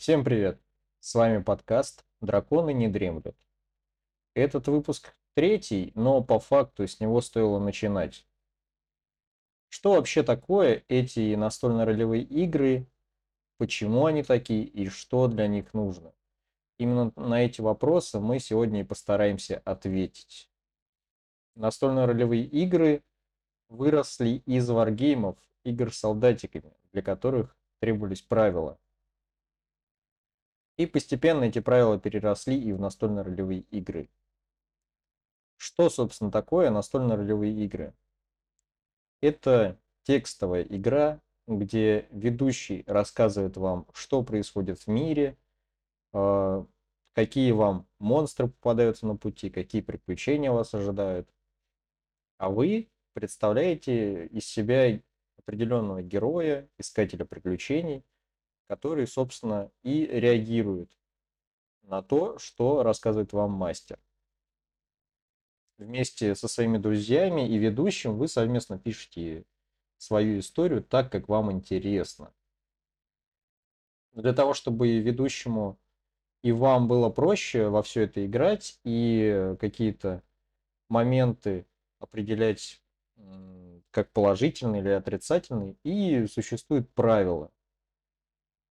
Всем привет! С вами подкаст «Драконы не дремлют». Этот выпуск третий, но по факту с него стоило начинать. Что вообще такое эти настольно-ролевые игры, почему они такие и что для них нужно? Именно на эти вопросы мы сегодня и постараемся ответить. Настольно-ролевые игры выросли из варгеймов, игр с солдатиками, для которых требовались правила. И постепенно эти правила переросли и в настольно-ролевые игры. Что, собственно, такое настольно-ролевые игры? Это текстовая игра, где ведущий рассказывает вам, что происходит в мире, а, какие вам монстры попадаются на пути, какие приключения вас ожидают. А вы представляете из себя определенного героя, искателя приключений, который, собственно, и реагирует на то, что рассказывает вам мастер. Вместе со своими друзьями и ведущим вы совместно пишете свою историю так, как вам интересно. Для того, чтобы ведущему и вам было проще во все это играть и какие-то моменты определять как положительные или отрицательные, и существуют правила.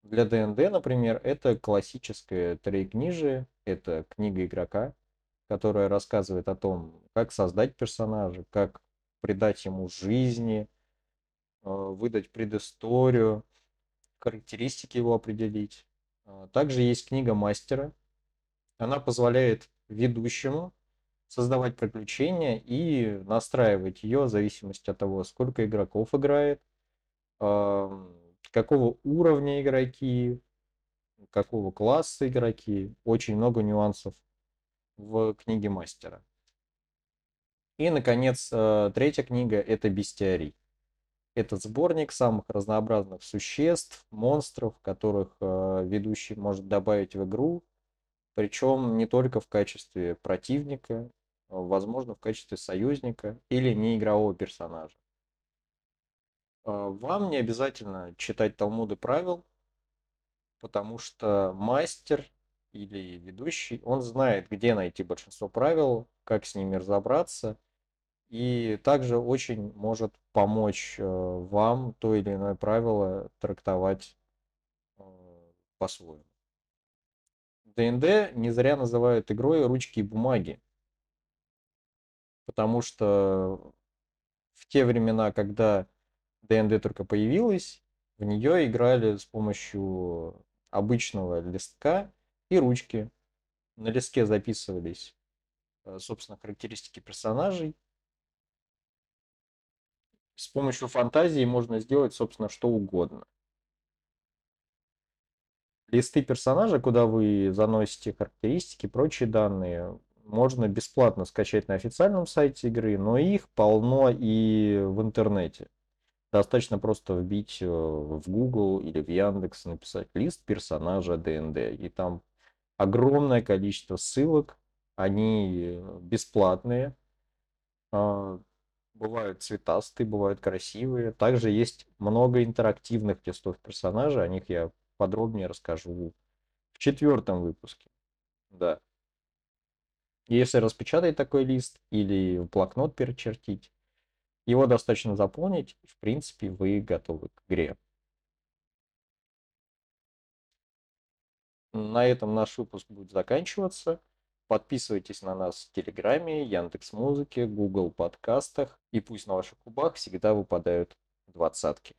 Для ДНД, например, это классическое троекнижие, это книга игрока, которая рассказывает о том, как создать персонажа, как придать ему жизни, э, выдать предысторию, характеристики его определить. А, также есть книга мастера. Она позволяет ведущему создавать приключения и настраивать ее в зависимости от того, сколько игроков играет, какого уровня игроки, какого класса игроки. Очень много нюансов в книге мастера. И, наконец, э, третья книга – это «Бестиарий». Это сборник самых разнообразных существ, монстров, которых э, ведущий может добавить в игру, причем не только в качестве противника, возможно, в качестве союзника или неигрового персонажа. А, вам не обязательно читать Талмуды правил, потому что мастер или ведущий, он знает, где найти большинство правил, как с ними разобраться, и также очень может помочь э, вам то или иное правило трактовать э, по-своему. ДНД не зря называют игрой ручки и бумаги, потому что в те времена, когда ДНД только появилась, в нее играли с помощью обычного листка и ручки. На листке записывались, э, собственно, характеристики персонажей. С помощью фантазии можно сделать, собственно, что угодно. Листы персонажа, куда вы заносите характеристики, прочие данные, можно бесплатно скачать на официальном сайте игры, но их полно и в интернете. Достаточно просто вбить э, в Google или в Яндекс, написать лист персонажа ДНД, и там огромное количество ссылок, они бесплатные, а, бывают цветастые, бывают красивые. Также есть много интерактивных листов персонажа, о них я подробнее расскажу в четвертом выпуске. Да. Если распечатать такой лист или блокнот перечертить, его достаточно заполнить, в принципе вы готовы к игре. На этом наш выпуск будет заканчиваться. Подписывайтесь на нас в Телеграме, Яндекс Музыке, Google подкастах, и пусть на ваших кубах всегда выпадают двадцатки.